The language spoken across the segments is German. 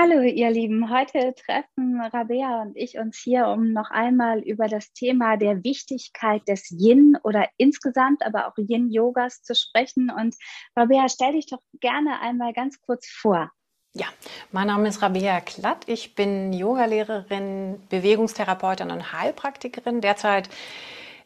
Hallo, ihr Lieben. Heute treffen Rabea und ich uns hier, um noch einmal über das Thema der Wichtigkeit des Yin oder insgesamt aber auch Yin-Yogas zu sprechen. Und Rabea, stell dich doch gerne einmal ganz kurz vor. Ja, mein Name ist Rabea Klatt. Ich bin Yogalehrerin, Bewegungstherapeutin und Heilpraktikerin. Derzeit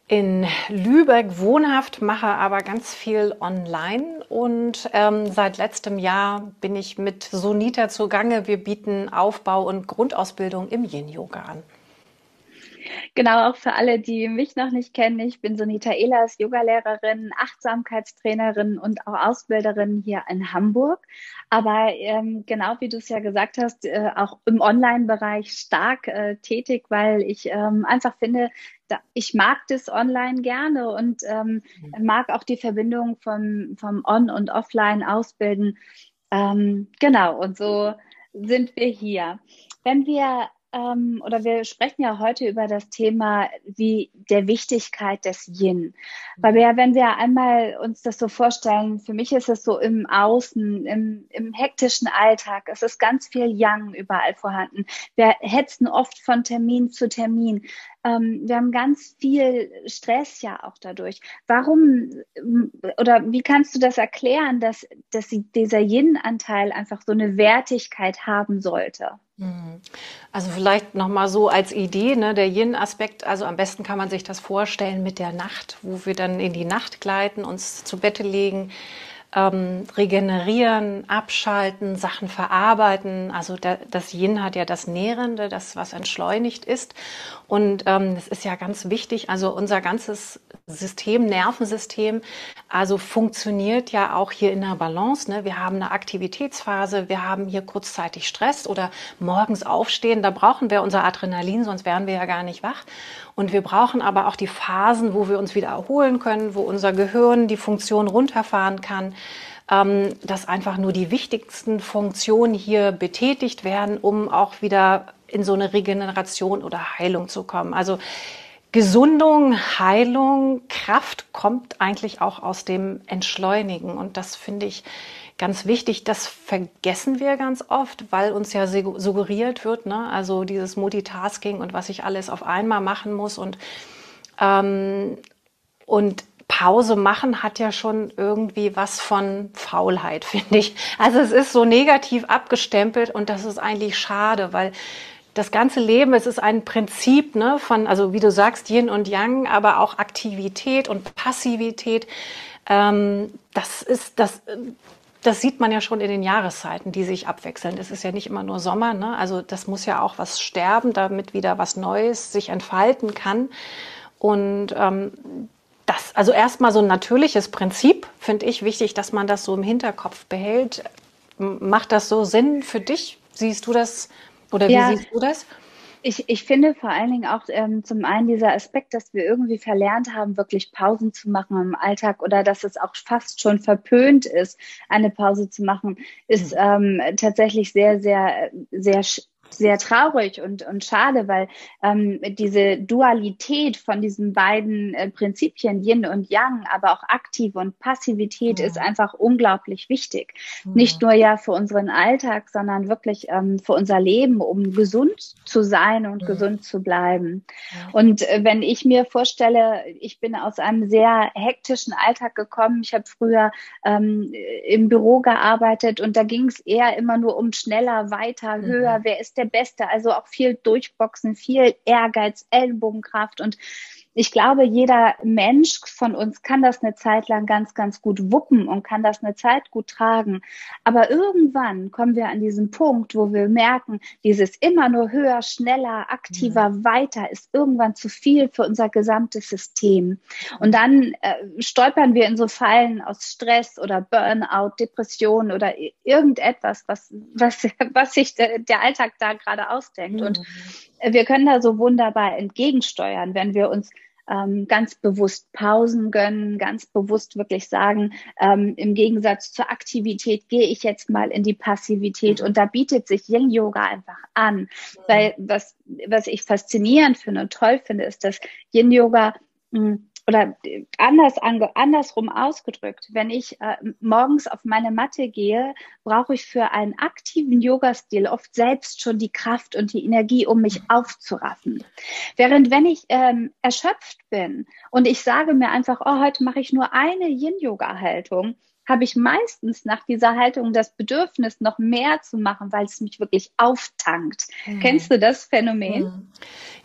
in Lübeck wohnhaft, mache aber ganz viel online und ähm, seit letztem Jahr bin ich mit Sonita zugange. Wir bieten Aufbau und Grundausbildung im Yin-Yoga an. Genau, auch für alle, die mich noch nicht kennen. Ich bin Sonita Ehlers, Yogalehrerin, Achtsamkeitstrainerin und auch Ausbilderin hier in Hamburg. Aber ähm, genau wie du es ja gesagt hast, äh, auch im Online-Bereich stark äh, tätig, weil ich ähm, einfach finde, da, ich mag das online gerne und ähm, mhm. mag auch die Verbindung vom, vom On- und Offline ausbilden. Ähm, genau, und so sind wir hier. Wenn wir ähm, oder wir sprechen ja heute über das Thema wie der Wichtigkeit des Yin. Weil wir, wenn wir einmal uns das so vorstellen, für mich ist es so im Außen, im, im hektischen Alltag, es ist ganz viel Yang überall vorhanden. Wir hetzen oft von Termin zu Termin. Ähm, wir haben ganz viel Stress ja auch dadurch. Warum oder wie kannst du das erklären, dass, dass dieser Yin-Anteil einfach so eine Wertigkeit haben sollte? Mhm. Also vielleicht nochmal so als Idee, ne, der Yin-Aspekt, also am besten kann man sich das vorstellen mit der Nacht, wo wir dann in die Nacht gleiten, uns zu Bette legen, ähm, regenerieren, abschalten, Sachen verarbeiten. Also der, das Yin hat ja das Nährende, das, was entschleunigt ist. Und ähm, das ist ja ganz wichtig. Also unser ganzes System, Nervensystem, also funktioniert ja auch hier in der Balance. Ne? Wir haben eine Aktivitätsphase, wir haben hier kurzzeitig Stress oder morgens aufstehen. Da brauchen wir unser Adrenalin, sonst wären wir ja gar nicht wach. Und wir brauchen aber auch die Phasen, wo wir uns wieder erholen können, wo unser Gehirn die Funktion runterfahren kann, ähm, dass einfach nur die wichtigsten Funktionen hier betätigt werden, um auch wieder in so eine Regeneration oder Heilung zu kommen. Also Gesundung, Heilung, Kraft kommt eigentlich auch aus dem Entschleunigen. Und das finde ich ganz wichtig. Das vergessen wir ganz oft, weil uns ja suggeriert wird, ne? also dieses Multitasking und was ich alles auf einmal machen muss. Und, ähm, und Pause machen hat ja schon irgendwie was von Faulheit, finde ich. Also es ist so negativ abgestempelt und das ist eigentlich schade, weil das ganze Leben, es ist ein Prinzip ne, von, also wie du sagst, Yin und Yang, aber auch Aktivität und Passivität. Ähm, das ist, das, das sieht man ja schon in den Jahreszeiten, die sich abwechseln. Es ist ja nicht immer nur Sommer, ne? also das muss ja auch was sterben, damit wieder was Neues sich entfalten kann. Und ähm, das, also erstmal so ein natürliches Prinzip, finde ich wichtig, dass man das so im Hinterkopf behält. Macht das so Sinn für dich? Siehst du das oder wie ja. siehst du das? Ich, ich finde vor allen Dingen auch ähm, zum einen dieser Aspekt, dass wir irgendwie verlernt haben, wirklich Pausen zu machen im Alltag oder dass es auch fast schon verpönt ist, eine Pause zu machen, ist mhm. ähm, tatsächlich sehr, sehr, sehr sehr traurig und, und schade, weil ähm, diese Dualität von diesen beiden äh, Prinzipien, Yin und Yang, aber auch Aktive und Passivität ja. ist einfach unglaublich wichtig. Ja. Nicht nur ja für unseren Alltag, sondern wirklich ähm, für unser Leben, um gesund zu sein und ja. gesund zu bleiben. Und äh, wenn ich mir vorstelle, ich bin aus einem sehr hektischen Alltag gekommen. Ich habe früher ähm, im Büro gearbeitet und da ging es eher immer nur um schneller, weiter, höher. Mhm. Wer ist der der Beste. Also auch viel Durchboxen, viel Ehrgeiz, Ellenbogenkraft und ich glaube, jeder Mensch von uns kann das eine Zeit lang ganz, ganz gut wuppen und kann das eine Zeit gut tragen. Aber irgendwann kommen wir an diesen Punkt, wo wir merken, dieses immer nur höher, schneller, aktiver, mhm. weiter ist irgendwann zu viel für unser gesamtes System. Und dann äh, stolpern wir in so Fallen aus Stress oder Burnout, Depression oder irgendetwas, was, was, was sich der, der Alltag da gerade ausdenkt. Mhm. Und wir können da so wunderbar entgegensteuern, wenn wir uns ähm, ganz bewusst Pausen gönnen, ganz bewusst wirklich sagen, ähm, im Gegensatz zur Aktivität gehe ich jetzt mal in die Passivität und da bietet sich Yin Yoga einfach an, weil was, was ich faszinierend finde und toll finde, ist, dass Yin Yoga mh, hm, oder anders andersrum ausgedrückt, wenn ich äh, morgens auf meine Matte gehe, brauche ich für einen aktiven Yoga-Stil oft selbst schon die Kraft und die Energie, um mich aufzuraffen. Während wenn ich ähm, erschöpft bin und ich sage mir einfach, oh, heute mache ich nur eine Yin-Yoga-Haltung, habe ich meistens nach dieser Haltung das Bedürfnis, noch mehr zu machen, weil es mich wirklich auftankt. Mhm. Kennst du das Phänomen? Mhm.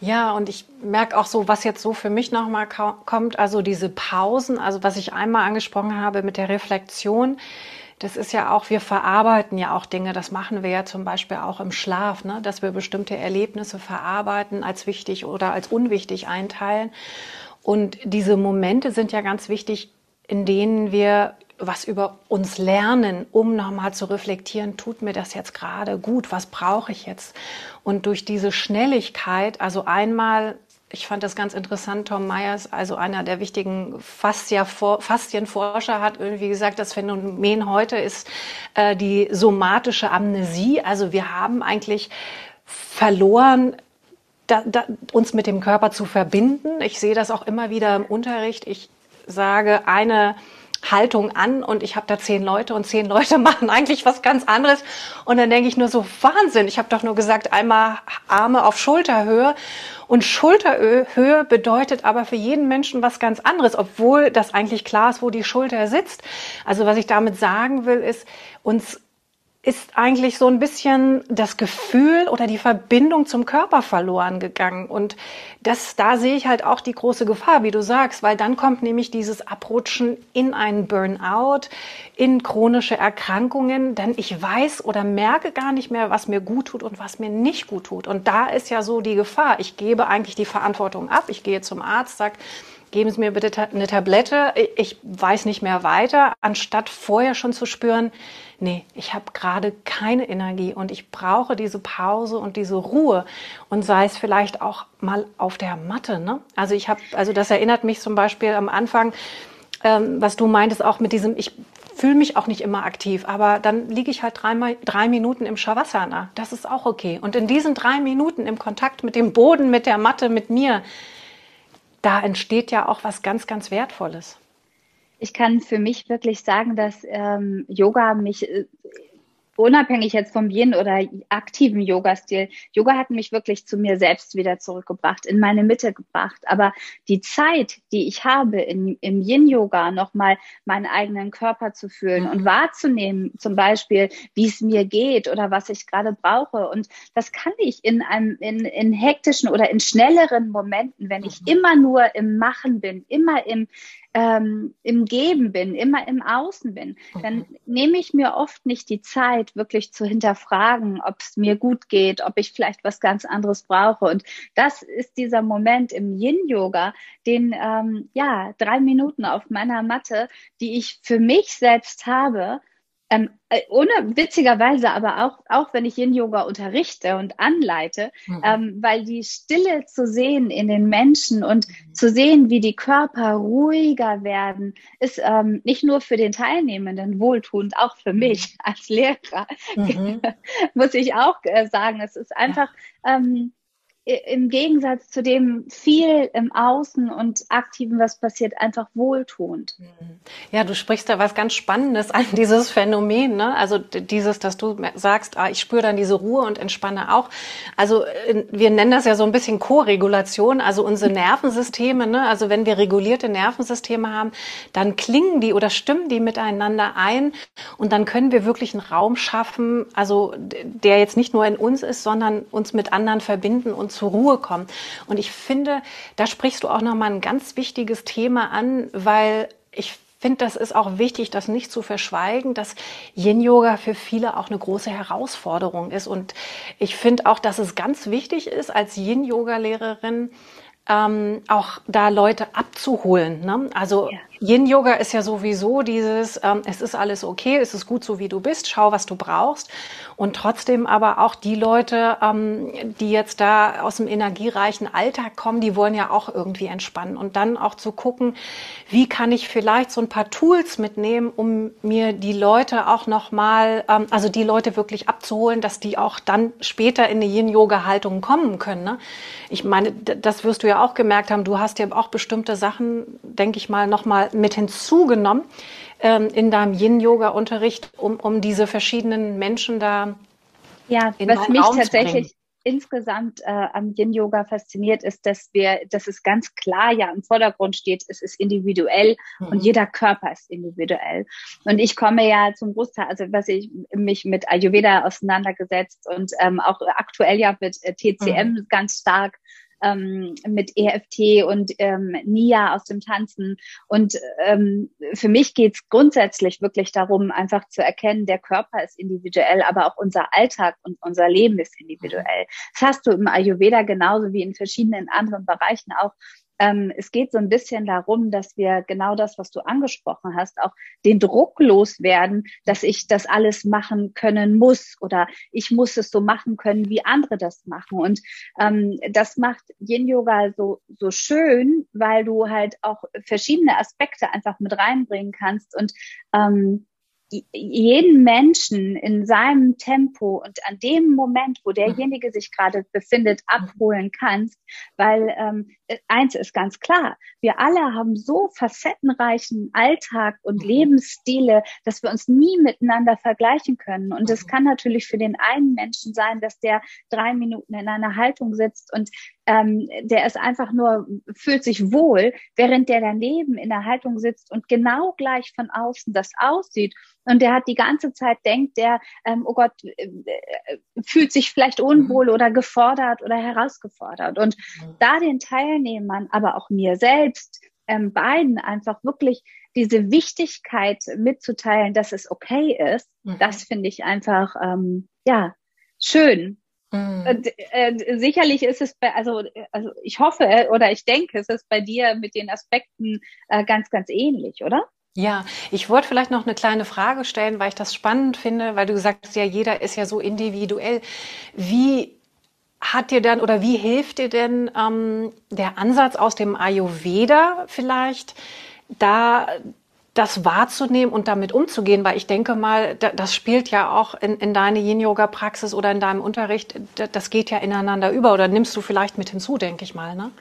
Ja, und ich merke auch so, was jetzt so für mich nochmal kommt, also diese Pausen, also was ich einmal angesprochen habe mit der Reflexion, das ist ja auch, wir verarbeiten ja auch Dinge, das machen wir ja zum Beispiel auch im Schlaf, ne? dass wir bestimmte Erlebnisse verarbeiten, als wichtig oder als unwichtig einteilen. Und diese Momente sind ja ganz wichtig, in denen wir was über uns lernen, um nochmal zu reflektieren, tut mir das jetzt gerade gut, was brauche ich jetzt? Und durch diese Schnelligkeit, also einmal, ich fand das ganz interessant, Tom Myers, also einer der wichtigen Faszienforscher, hat irgendwie gesagt, das Phänomen heute ist äh, die somatische Amnesie. Also wir haben eigentlich verloren, da, da, uns mit dem Körper zu verbinden. Ich sehe das auch immer wieder im Unterricht. Ich sage, eine Haltung an und ich habe da zehn Leute und zehn Leute machen eigentlich was ganz anderes. Und dann denke ich nur so, Wahnsinn, ich habe doch nur gesagt, einmal Arme auf Schulterhöhe. Und Schulterhöhe bedeutet aber für jeden Menschen was ganz anderes, obwohl das eigentlich klar ist, wo die Schulter sitzt. Also was ich damit sagen will, ist, uns ist eigentlich so ein bisschen das Gefühl oder die Verbindung zum Körper verloren gegangen. Und das, da sehe ich halt auch die große Gefahr, wie du sagst, weil dann kommt nämlich dieses Abrutschen in einen Burnout, in chronische Erkrankungen, denn ich weiß oder merke gar nicht mehr, was mir gut tut und was mir nicht gut tut. Und da ist ja so die Gefahr. Ich gebe eigentlich die Verantwortung ab. Ich gehe zum Arzt, sage, geben Sie mir bitte eine Tablette, ich weiß nicht mehr weiter, anstatt vorher schon zu spüren, nee, ich habe gerade keine Energie und ich brauche diese Pause und diese Ruhe und sei es vielleicht auch mal auf der Matte. Ne? Also ich habe, also das erinnert mich zum Beispiel am Anfang, ähm, was du meintest, auch mit diesem, ich fühle mich auch nicht immer aktiv, aber dann liege ich halt dreimal, drei Minuten im Shavasana. Das ist auch okay. Und in diesen drei Minuten im Kontakt mit dem Boden, mit der Matte, mit mir, da entsteht ja auch was ganz, ganz Wertvolles. Ich kann für mich wirklich sagen, dass ähm, Yoga mich äh, unabhängig jetzt vom Yin oder aktiven Yoga-Stil, Yoga hat mich wirklich zu mir selbst wieder zurückgebracht, in meine Mitte gebracht. Aber die Zeit, die ich habe in, im Yin-Yoga, nochmal meinen eigenen Körper zu fühlen mhm. und wahrzunehmen, zum Beispiel, wie es mir geht oder was ich gerade brauche. Und das kann ich in einem, in, in hektischen oder in schnelleren Momenten, wenn ich mhm. immer nur im Machen bin, immer im, ähm, im Geben bin, immer im Außen bin, dann mhm. nehme ich mir oft nicht die Zeit, wirklich zu hinterfragen, ob es mir gut geht, ob ich vielleicht was ganz anderes brauche. Und das ist dieser Moment im Yin-Yoga, den, ähm, ja, drei Minuten auf meiner Matte, die ich für mich selbst habe, ähm, äh, ohne witzigerweise aber auch, auch wenn ich Yin-Yoga unterrichte und anleite, mhm. ähm, weil die Stille zu sehen in den Menschen und mhm. zu sehen, wie die Körper ruhiger werden, ist ähm, nicht nur für den Teilnehmenden wohltuend, auch für mhm. mich als Lehrer, mhm. muss ich auch äh, sagen. Es ist einfach, ja. ähm, im Gegensatz zu dem viel im Außen und Aktiven, was passiert, einfach wohltuend. Mhm. Ja, du sprichst da was ganz Spannendes an, dieses Phänomen, ne? Also dieses, dass du sagst, ah, ich spüre dann diese Ruhe und entspanne auch. Also äh, wir nennen das ja so ein bisschen Co-Regulation, also unsere Nervensysteme, ne? Also wenn wir regulierte Nervensysteme haben, dann klingen die oder stimmen die miteinander ein und dann können wir wirklich einen Raum schaffen, also der jetzt nicht nur in uns ist, sondern uns mit anderen verbinden und zur Ruhe kommen. Und ich finde, da sprichst du auch nochmal ein ganz wichtiges Thema an, weil ich finde, das ist auch wichtig, das nicht zu verschweigen, dass Yin-Yoga für viele auch eine große Herausforderung ist. Und ich finde auch, dass es ganz wichtig ist, als Yin-Yoga-Lehrerin ähm, auch da Leute abzuholen. Ne? Also ja. Yin-Yoga ist ja sowieso dieses, ähm, es ist alles okay, es ist gut so, wie du bist, schau, was du brauchst. Und trotzdem aber auch die Leute, ähm, die jetzt da aus dem energiereichen Alltag kommen, die wollen ja auch irgendwie entspannen. Und dann auch zu gucken, wie kann ich vielleicht so ein paar Tools mitnehmen, um mir die Leute auch nochmal, ähm, also die Leute wirklich abzuholen, dass die auch dann später in eine Yin-Yoga-Haltung kommen können. Ne? Ich meine, das wirst du ja auch gemerkt haben, du hast ja auch bestimmte Sachen, denke ich mal, nochmal mit hinzugenommen ähm, in deinem Yin-Yoga-Unterricht, um, um diese verschiedenen Menschen da ja, in was mich Raum tatsächlich insgesamt äh, am Yin-Yoga fasziniert, ist, dass wir, dass es ganz klar ja im Vordergrund steht, es ist individuell mhm. und jeder Körper ist individuell. Und ich komme ja zum Großteil, also was ich mich mit Ayurveda auseinandergesetzt und ähm, auch aktuell ja mit äh, TCM mhm. ganz stark ähm, mit EFT und ähm, NIA aus dem Tanzen. Und ähm, für mich geht's grundsätzlich wirklich darum, einfach zu erkennen, der Körper ist individuell, aber auch unser Alltag und unser Leben ist individuell. Das hast du im Ayurveda genauso wie in verschiedenen anderen Bereichen auch ähm, es geht so ein bisschen darum, dass wir genau das, was du angesprochen hast, auch den Druck loswerden, dass ich das alles machen können muss oder ich muss es so machen können, wie andere das machen. Und ähm, das macht Yin Yoga so, so schön, weil du halt auch verschiedene Aspekte einfach mit reinbringen kannst und ähm, jeden Menschen in seinem Tempo und an dem Moment, wo derjenige sich gerade befindet, abholen kannst, weil ähm, eins ist ganz klar, wir alle haben so facettenreichen Alltag und mhm. Lebensstile, dass wir uns nie miteinander vergleichen können. Und es mhm. kann natürlich für den einen Menschen sein, dass der drei Minuten in einer Haltung sitzt und ähm, der ist einfach nur, fühlt sich wohl, während der daneben in der Haltung sitzt und genau gleich von außen das aussieht. Und der hat die ganze Zeit denkt, der, ähm, oh Gott, äh, äh, fühlt sich vielleicht unwohl mhm. oder gefordert oder herausgefordert. Und mhm. da den Teilnehmern, aber auch mir selbst, ähm, beiden einfach wirklich diese Wichtigkeit mitzuteilen, dass es okay ist, mhm. das finde ich einfach, ähm, ja, schön. Mhm. Und, äh, sicherlich ist es bei, also, also ich hoffe oder ich denke, es ist bei dir mit den Aspekten äh, ganz, ganz ähnlich, oder? Ja, ich wollte vielleicht noch eine kleine Frage stellen, weil ich das spannend finde, weil du sagst ja, jeder ist ja so individuell. Wie hat dir denn oder wie hilft dir denn ähm, der Ansatz aus dem Ayurveda vielleicht, da das wahrzunehmen und damit umzugehen, weil ich denke mal, das spielt ja auch in, in deine Yin-Yoga-Praxis oder in deinem Unterricht, das geht ja ineinander über oder nimmst du vielleicht mit hinzu, denke ich mal, ne?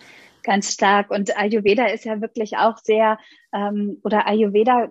Ganz stark. Und Ayurveda ist ja wirklich auch sehr, ähm, oder Ayurveda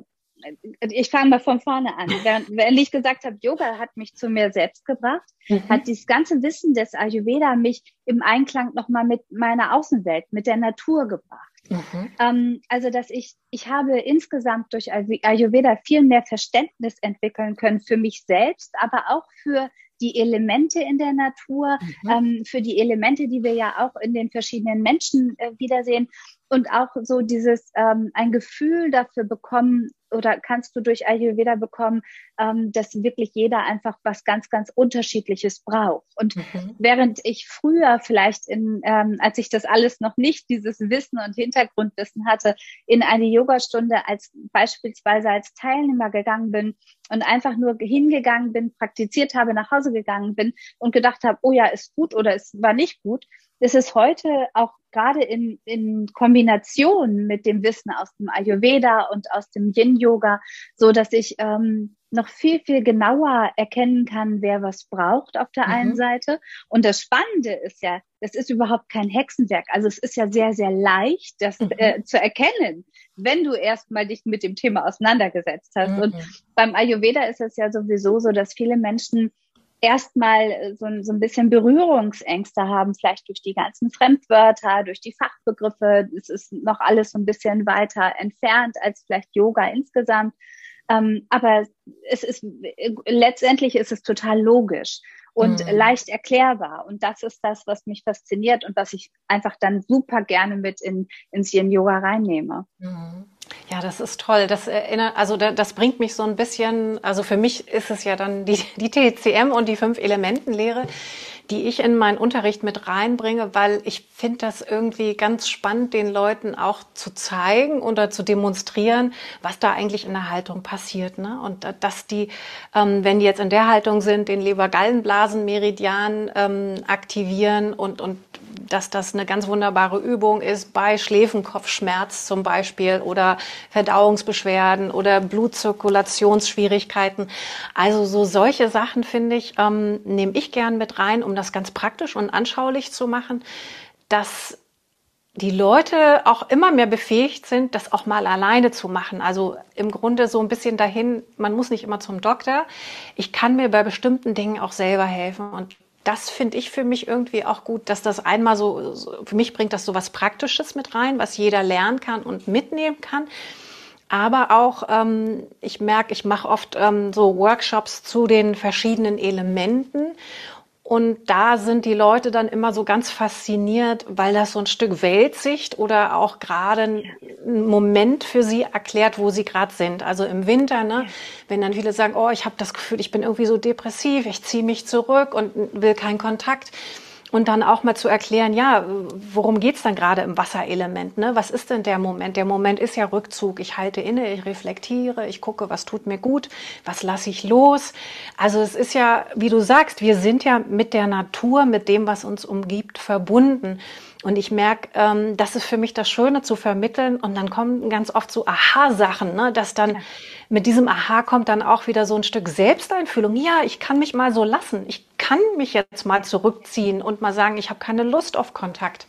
ich fange mal von vorne an. Wenn ich gesagt habe, Yoga hat mich zu mir selbst gebracht, mhm. hat dieses ganze Wissen des Ayurveda mich im Einklang nochmal mit meiner Außenwelt, mit der Natur gebracht. Mhm. Ähm, also, dass ich, ich habe insgesamt durch Ayurveda viel mehr Verständnis entwickeln können für mich selbst, aber auch für die Elemente in der Natur, mhm. ähm, für die Elemente, die wir ja auch in den verschiedenen Menschen äh, wiedersehen und auch so dieses ähm, ein Gefühl dafür bekommen oder kannst du durch Ayurveda bekommen, ähm, dass wirklich jeder einfach was ganz, ganz Unterschiedliches braucht. Und mhm. während ich früher vielleicht in, ähm, als ich das alles noch nicht, dieses Wissen und Hintergrundwissen hatte, in eine Yogastunde als beispielsweise als Teilnehmer gegangen bin und einfach nur hingegangen bin, praktiziert habe, nach Hause gegangen bin und gedacht habe, oh ja, ist gut oder es war nicht gut, ist es heute auch gerade in, in Kombination mit dem Wissen aus dem Ayurveda und aus dem Yin-Yoga so, dass ich ähm, noch viel, viel genauer erkennen kann, wer was braucht auf der mhm. einen Seite. Und das Spannende ist ja, das ist überhaupt kein Hexenwerk. Also es ist ja sehr, sehr leicht, das mhm. äh, zu erkennen, wenn du erstmal dich mit dem Thema auseinandergesetzt hast. Mhm. Und beim Ayurveda ist es ja sowieso so, dass viele Menschen erstmal äh, so, so ein bisschen Berührungsängste haben, vielleicht durch die ganzen Fremdwörter, durch die Fachbegriffe. Es ist noch alles so ein bisschen weiter entfernt als vielleicht Yoga insgesamt. Ähm, aber es ist letztendlich ist es total logisch. Und mhm. leicht erklärbar. Und das ist das, was mich fasziniert und was ich einfach dann super gerne mit in, ins Yin Yoga reinnehme. Mhm. Ja, das ist toll. Das erinnert, also das bringt mich so ein bisschen, also für mich ist es ja dann die, die TCM und die fünf Elementenlehre, die ich in meinen Unterricht mit reinbringe, weil ich finde das irgendwie ganz spannend, den Leuten auch zu zeigen oder zu demonstrieren, was da eigentlich in der Haltung passiert. Ne? Und dass die, ähm, wenn die jetzt in der Haltung sind, den Leber-Gallenblasen-Meridian ähm, aktivieren und, und dass das eine ganz wunderbare Übung ist bei Schläfenkopfschmerz zum Beispiel oder Verdauungsbeschwerden oder Blutzirkulationsschwierigkeiten. Also so solche Sachen, finde ich, ähm, nehme ich gern mit rein, um das ganz praktisch und anschaulich zu machen, dass die Leute auch immer mehr befähigt sind, das auch mal alleine zu machen. Also im Grunde so ein bisschen dahin, man muss nicht immer zum Doktor. Ich kann mir bei bestimmten Dingen auch selber helfen. Und das finde ich für mich irgendwie auch gut, dass das einmal so, so, für mich bringt das so was Praktisches mit rein, was jeder lernen kann und mitnehmen kann. Aber auch, ähm, ich merke, ich mache oft ähm, so Workshops zu den verschiedenen Elementen und da sind die Leute dann immer so ganz fasziniert, weil das so ein Stück Weltsicht oder auch gerade ein Moment für sie erklärt, wo sie gerade sind. Also im Winter, ne, wenn dann viele sagen, oh, ich habe das Gefühl, ich bin irgendwie so depressiv, ich ziehe mich zurück und will keinen Kontakt und dann auch mal zu erklären, ja, worum geht's dann gerade im Wasserelement? Ne? Was ist denn der Moment? Der Moment ist ja Rückzug. Ich halte inne, ich reflektiere, ich gucke, was tut mir gut, was lasse ich los. Also es ist ja, wie du sagst, wir sind ja mit der Natur, mit dem, was uns umgibt, verbunden. Und ich merke, ähm, das ist für mich das Schöne zu vermitteln. Und dann kommen ganz oft so Aha-Sachen, ne? dass dann. Mit diesem Aha kommt dann auch wieder so ein Stück Selbsteinfühlung. Ja, ich kann mich mal so lassen. Ich kann mich jetzt mal zurückziehen und mal sagen, ich habe keine Lust auf Kontakt,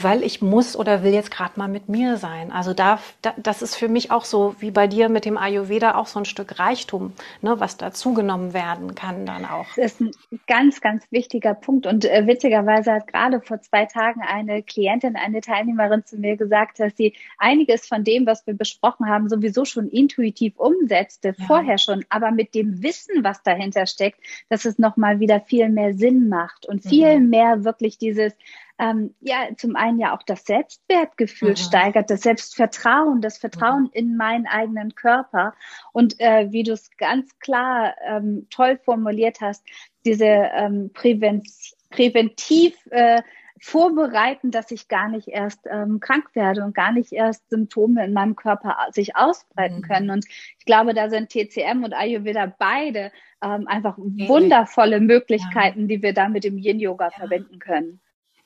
weil ich muss oder will jetzt gerade mal mit mir sein. Also da, da, das ist für mich auch so wie bei dir mit dem Ayurveda auch so ein Stück Reichtum, ne, was dazugenommen werden kann dann auch. Das ist ein ganz, ganz wichtiger Punkt und äh, witzigerweise hat gerade vor zwei Tagen eine Klientin, eine Teilnehmerin zu mir gesagt, dass sie einiges von dem, was wir besprochen haben, sowieso schon intuitiv umsetzte, ja. vorher schon, aber mit dem Wissen, was dahinter steckt, dass es nochmal wieder viel mehr Sinn macht und viel mhm. mehr wirklich dieses, ähm, ja, zum einen ja auch das Selbstwertgefühl mhm. steigert, das Selbstvertrauen, das Vertrauen mhm. in meinen eigenen Körper. Und äh, wie du es ganz klar ähm, toll formuliert hast, diese ähm, Prävention präventiv äh, vorbereiten, dass ich gar nicht erst ähm, krank werde und gar nicht erst Symptome in meinem Körper sich ausbreiten mhm. können. Und ich glaube, da sind TCM und Ayurveda beide ähm, einfach wundervolle Möglichkeiten, ja. die wir da mit dem Yin-Yoga ja. verwenden können.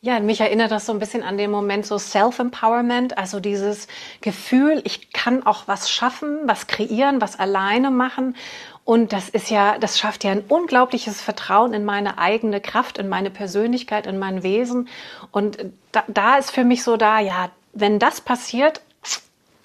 Ja, mich erinnert das so ein bisschen an den Moment so Self-Empowerment, also dieses Gefühl, ich kann auch was schaffen, was kreieren, was alleine machen. Und das ist ja, das schafft ja ein unglaubliches Vertrauen in meine eigene Kraft, in meine Persönlichkeit, in mein Wesen. Und da, da ist für mich so da, ja, wenn das passiert,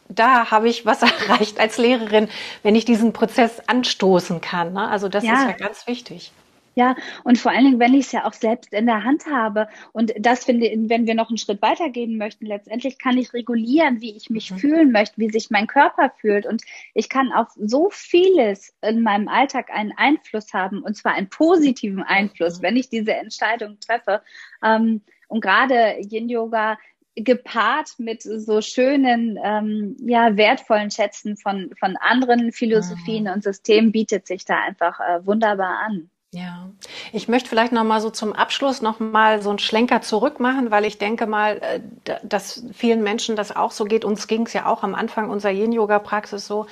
da habe ich was erreicht als Lehrerin, wenn ich diesen Prozess anstoßen kann. Ne? Also das ja. ist ja ganz wichtig. Ja, und vor allen Dingen, wenn ich es ja auch selbst in der Hand habe. Und das finde ich, wenn wir noch einen Schritt weitergehen möchten, letztendlich kann ich regulieren, wie ich mich mhm. fühlen möchte, wie sich mein Körper fühlt. Und ich kann auf so vieles in meinem Alltag einen Einfluss haben, und zwar einen positiven Einfluss, mhm. wenn ich diese Entscheidung treffe. Ähm, und gerade Yin-Yoga gepaart mit so schönen, ähm, ja, wertvollen Schätzen von, von anderen Philosophien mhm. und Systemen bietet sich da einfach äh, wunderbar an. Ja, ich möchte vielleicht noch mal so zum Abschluss noch mal so einen Schlenker zurück machen, weil ich denke mal, äh, dass vielen Menschen das auch so geht. Uns ging es ja auch am Anfang unserer Yin-Yoga-Praxis so,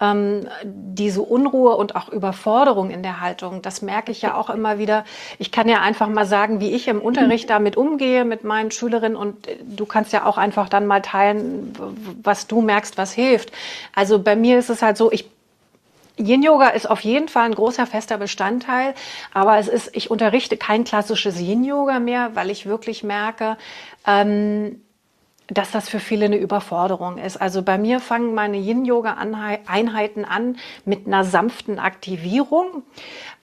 ähm, diese Unruhe und auch Überforderung in der Haltung. Das merke ich ja auch immer wieder. Ich kann ja einfach mal sagen, wie ich im Unterricht damit umgehe mit meinen Schülerinnen und äh, du kannst ja auch einfach dann mal teilen, was du merkst, was hilft. Also bei mir ist es halt so, ich Yin-Yoga ist auf jeden Fall ein großer fester Bestandteil, aber es ist, ich unterrichte kein klassisches Yin-Yoga mehr, weil ich wirklich merke, ähm, dass das für viele eine Überforderung ist. Also bei mir fangen meine Yin-Yoga-Einheiten an mit einer sanften Aktivierung.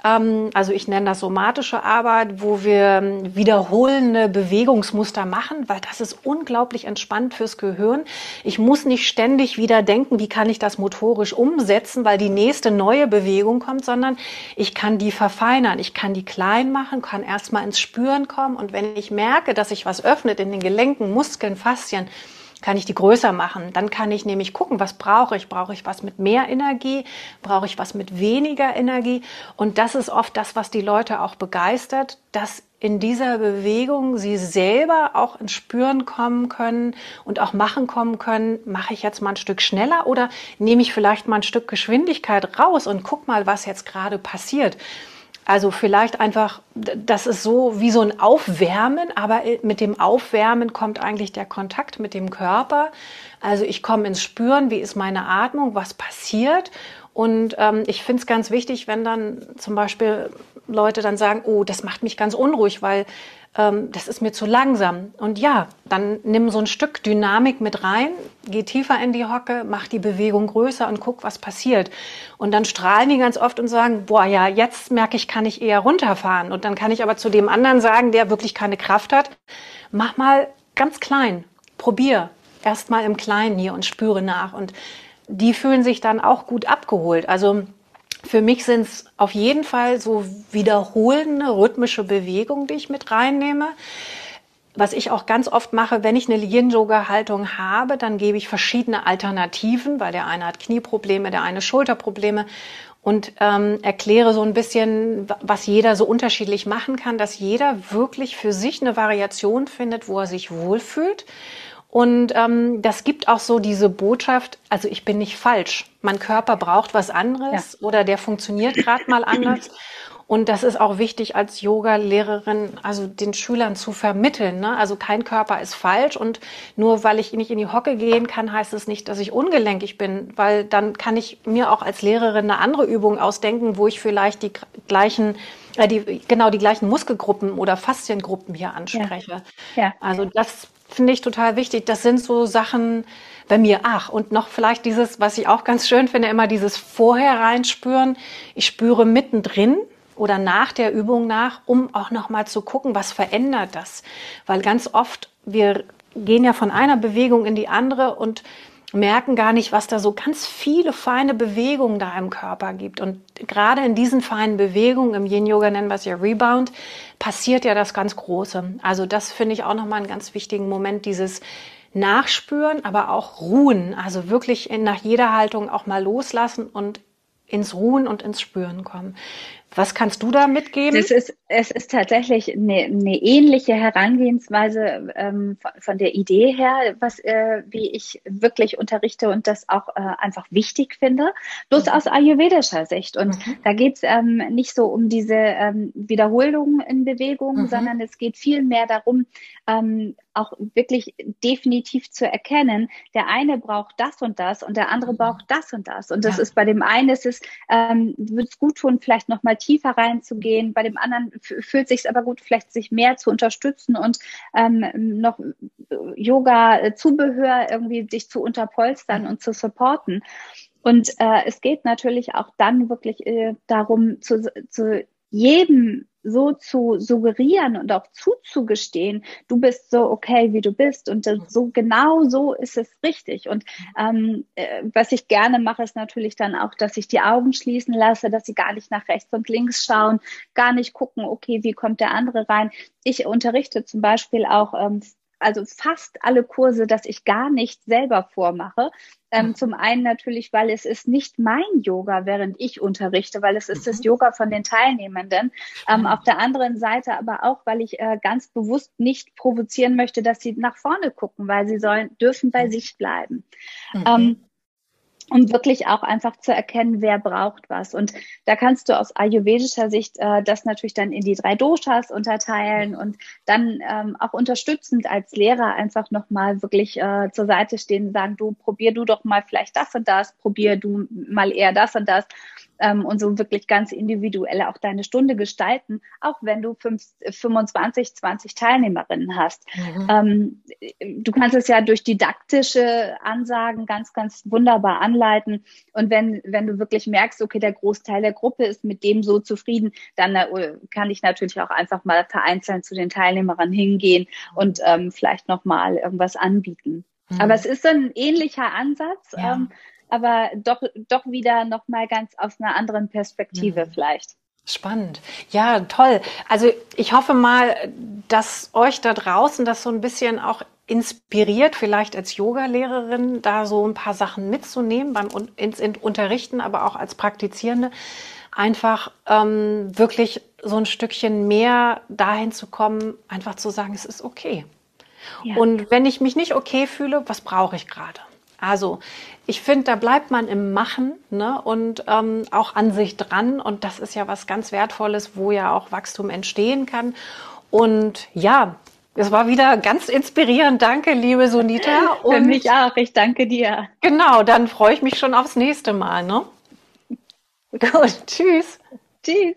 Ähm, also ich nenne das somatische Arbeit, wo wir ähm, wiederholende Bewegungsmuster machen, weil das ist unglaublich entspannt fürs Gehirn. Ich muss nicht ständig wieder denken, wie kann ich das motorisch umsetzen, weil die nächste neue Bewegung kommt, sondern ich kann die verfeinern, ich kann die klein machen, kann erstmal ins Spüren kommen und wenn ich merke, dass sich was öffnet in den Gelenken, Muskeln, Faszien, kann ich die größer machen. Dann kann ich nämlich gucken, was brauche ich? Brauche ich was mit mehr Energie? Brauche ich was mit weniger Energie? Und das ist oft das, was die Leute auch begeistert, dass in dieser Bewegung sie selber auch ins Spüren kommen können und auch machen kommen können, mache ich jetzt mal ein Stück schneller oder nehme ich vielleicht mal ein Stück Geschwindigkeit raus und guck mal, was jetzt gerade passiert. Also vielleicht einfach, das ist so wie so ein Aufwärmen, aber mit dem Aufwärmen kommt eigentlich der Kontakt mit dem Körper. Also ich komme ins Spüren, wie ist meine Atmung, was passiert. Und ähm, ich finde es ganz wichtig, wenn dann zum Beispiel Leute dann sagen, oh, das macht mich ganz unruhig, weil ähm, das ist mir zu langsam. Und ja, dann nimm so ein Stück Dynamik mit rein, geh tiefer in die Hocke, mach die Bewegung größer und guck, was passiert. Und dann strahlen die ganz oft und sagen, boah, ja, jetzt merke ich, kann ich eher runterfahren. Und dann kann ich aber zu dem anderen sagen, der wirklich keine Kraft hat, mach mal ganz klein, probier erst mal im Kleinen hier und spüre nach. Und die fühlen sich dann auch gut abgeholt. Also für mich sind es auf jeden Fall so wiederholende rhythmische Bewegungen, die ich mit reinnehme. Was ich auch ganz oft mache, wenn ich eine Yin-Yoga-Haltung habe, dann gebe ich verschiedene Alternativen, weil der eine hat Knieprobleme, der eine Schulterprobleme und ähm, erkläre so ein bisschen, was jeder so unterschiedlich machen kann, dass jeder wirklich für sich eine Variation findet, wo er sich wohlfühlt und ähm, das gibt auch so diese Botschaft, also ich bin nicht falsch. Mein Körper braucht was anderes ja. oder der funktioniert gerade mal anders. Und das ist auch wichtig als Yoga-Lehrerin, also den Schülern zu vermitteln. Ne? Also kein Körper ist falsch und nur weil ich nicht in die Hocke gehen kann, heißt es nicht, dass ich ungelenkig bin, weil dann kann ich mir auch als Lehrerin eine andere Übung ausdenken, wo ich vielleicht die gleichen äh, die, genau die gleichen Muskelgruppen oder Fasziengruppen hier anspreche. Ja. ja. Also das finde ich total wichtig. Das sind so Sachen bei mir. Ach, und noch vielleicht dieses, was ich auch ganz schön finde, immer dieses vorher reinspüren. Ich spüre mittendrin oder nach der Übung nach, um auch noch mal zu gucken, was verändert das? Weil ganz oft wir gehen ja von einer Bewegung in die andere und merken gar nicht, was da so ganz viele feine Bewegungen da im Körper gibt. Und gerade in diesen feinen Bewegungen, im Yin-Yoga nennen wir es ja Rebound, passiert ja das ganz Große. Also das finde ich auch nochmal einen ganz wichtigen Moment, dieses Nachspüren, aber auch Ruhen. Also wirklich nach jeder Haltung auch mal loslassen und ins Ruhen und ins Spüren kommen. Was kannst du da mitgeben? Es ist, es ist tatsächlich eine, eine ähnliche Herangehensweise ähm, von, von, der Idee her, was äh, wie ich wirklich unterrichte und das auch äh, einfach wichtig finde, bloß mhm. aus ayurvedischer Sicht. Und mhm. da geht es ähm, nicht so um diese ähm, Wiederholungen in Bewegung, mhm. sondern es geht viel mehr darum, ähm, auch wirklich definitiv zu erkennen, der eine braucht das und das und der andere mhm. braucht das und das. Und das ja. ist bei dem einen ist es, ähm, wird es gut tun, vielleicht nochmal tiefer reinzugehen. Bei dem anderen fühlt sich aber gut, vielleicht sich mehr zu unterstützen und ähm, noch Yoga-Zubehör irgendwie sich zu unterpolstern und zu supporten. Und äh, es geht natürlich auch dann wirklich äh, darum, zu, zu jedem so zu suggerieren und auch zuzugestehen, du bist so okay, wie du bist und so genau so ist es richtig. Und ähm, äh, was ich gerne mache, ist natürlich dann auch, dass ich die Augen schließen lasse, dass sie gar nicht nach rechts und links schauen, gar nicht gucken, okay, wie kommt der andere rein. Ich unterrichte zum Beispiel auch ähm, also fast alle Kurse, dass ich gar nicht selber vormache. Ähm, mhm. Zum einen natürlich, weil es ist nicht mein Yoga, während ich unterrichte, weil es ist mhm. das Yoga von den Teilnehmenden. Ähm, auf der anderen Seite aber auch, weil ich äh, ganz bewusst nicht provozieren möchte, dass sie nach vorne gucken, weil sie sollen, dürfen bei mhm. sich bleiben. Mhm. Ähm, um wirklich auch einfach zu erkennen, wer braucht was. Und da kannst du aus ayurvedischer Sicht äh, das natürlich dann in die drei Doshas unterteilen und dann ähm, auch unterstützend als Lehrer einfach nochmal wirklich äh, zur Seite stehen und sagen, du probier du doch mal vielleicht das und das, probier du mal eher das und das ähm, und so wirklich ganz individuell auch deine Stunde gestalten, auch wenn du fünf, 25, 20 Teilnehmerinnen hast. Mhm. Ähm, du kannst es ja durch didaktische Ansagen ganz, ganz wunderbar anleiten. Und wenn, wenn du wirklich merkst, okay, der Großteil der Gruppe ist mit dem so zufrieden, dann äh, kann ich natürlich auch einfach mal vereinzelt zu den Teilnehmerinnen hingehen und ähm, vielleicht nochmal irgendwas anbieten. Mhm. Aber es ist ein ähnlicher Ansatz. Ja. Ähm, aber doch, doch wieder nochmal ganz aus einer anderen Perspektive mhm. vielleicht. Spannend. Ja, toll. Also ich hoffe mal, dass euch da draußen das so ein bisschen auch inspiriert, vielleicht als Yoga-Lehrerin da so ein paar Sachen mitzunehmen beim ins Unterrichten, aber auch als Praktizierende, einfach ähm, wirklich so ein Stückchen mehr dahin zu kommen, einfach zu sagen, es ist okay. Ja. Und wenn ich mich nicht okay fühle, was brauche ich gerade? Also ich finde, da bleibt man im Machen ne? und ähm, auch an sich dran. Und das ist ja was ganz Wertvolles, wo ja auch Wachstum entstehen kann. Und ja, es war wieder ganz inspirierend. Danke, liebe Sunita. Und Für mich auch. Ich danke dir. Genau, dann freue ich mich schon aufs nächste Mal. Ne? Gut, tschüss. Tschüss.